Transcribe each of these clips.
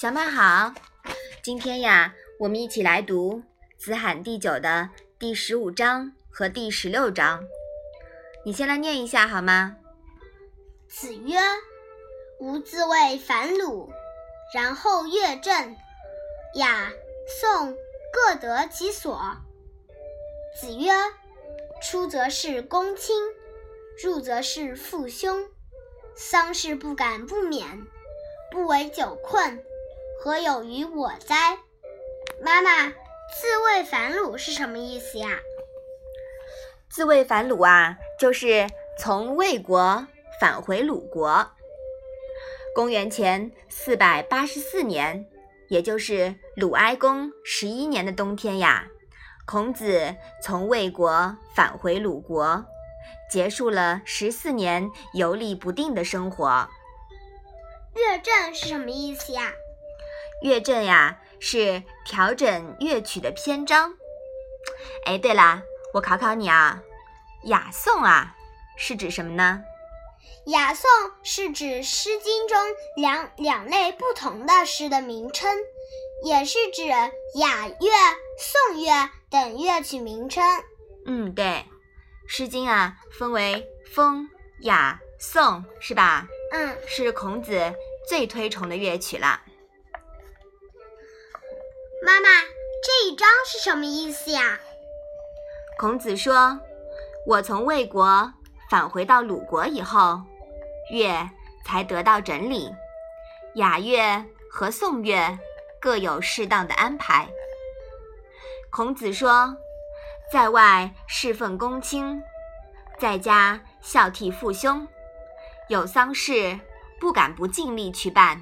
小麦好，今天呀，我们一起来读《子罕第九》的第十五章和第十六章。你先来念一下好吗？子曰：“吾自谓反鲁，然后乐正。雅、颂各得其所。”子曰：“出则是公卿，入则是父兄。丧事不敢不免，不为酒困。”何有于我哉？妈妈，自卫反鲁是什么意思呀？自卫反鲁啊，就是从魏国返回鲁国。公元前四百八十四年，也就是鲁哀公十一年的冬天呀，孔子从魏国返回鲁国，结束了十四年游历不定的生活。乐正是什么意思呀？乐正呀，是调整乐曲的篇章。哎，对啦，我考考你啊，雅颂啊，是指什么呢？雅颂是指《诗经》中两两类不同的诗的名称，也是指雅乐、颂乐等乐曲名称。嗯，对，《诗经》啊，分为风、雅、颂，是吧？嗯，是孔子最推崇的乐曲了。妈妈，这一章是什么意思呀？孔子说：“我从魏国返回到鲁国以后，乐才得到整理，雅乐和颂乐各有适当的安排。”孔子说：“在外侍奉公卿，在家孝悌父兄，有丧事不敢不尽力去办，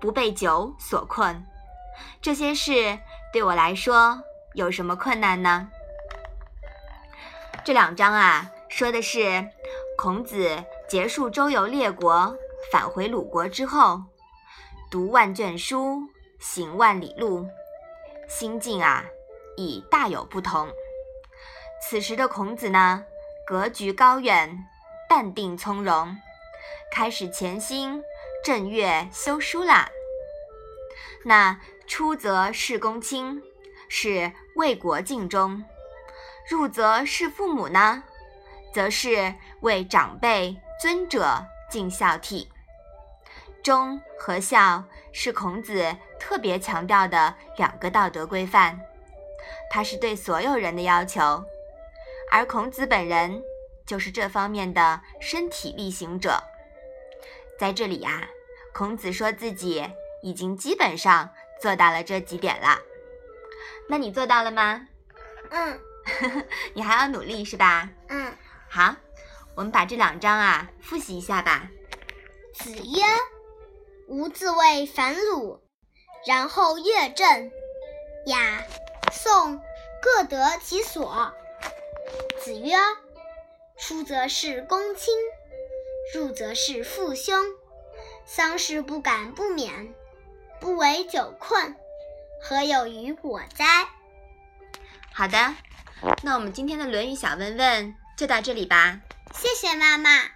不被酒所困。”这些事对我来说有什么困难呢？这两章啊，说的是孔子结束周游列国，返回鲁国之后，读万卷书，行万里路，心境啊已大有不同。此时的孔子呢，格局高远，淡定从容，开始潜心正月修书啦。那。出则事公卿，是为国尽忠；入则事父母呢，则是为长辈尊者尽孝悌。忠和孝是孔子特别强调的两个道德规范，它是对所有人的要求，而孔子本人就是这方面的身体力行者。在这里呀，孔子说自己已经基本上。做到了这几点了，那你做到了吗？嗯，你还要努力是吧？嗯，好，我们把这两章啊复习一下吧。子曰：“吾自谓反鲁，然后乐正。雅、颂各得其所。”子曰：“出则是公卿，入则是父兄。丧事不敢不免。”不为酒困，何有于我哉？好的，那我们今天的《论语》小问问就到这里吧。谢谢妈妈。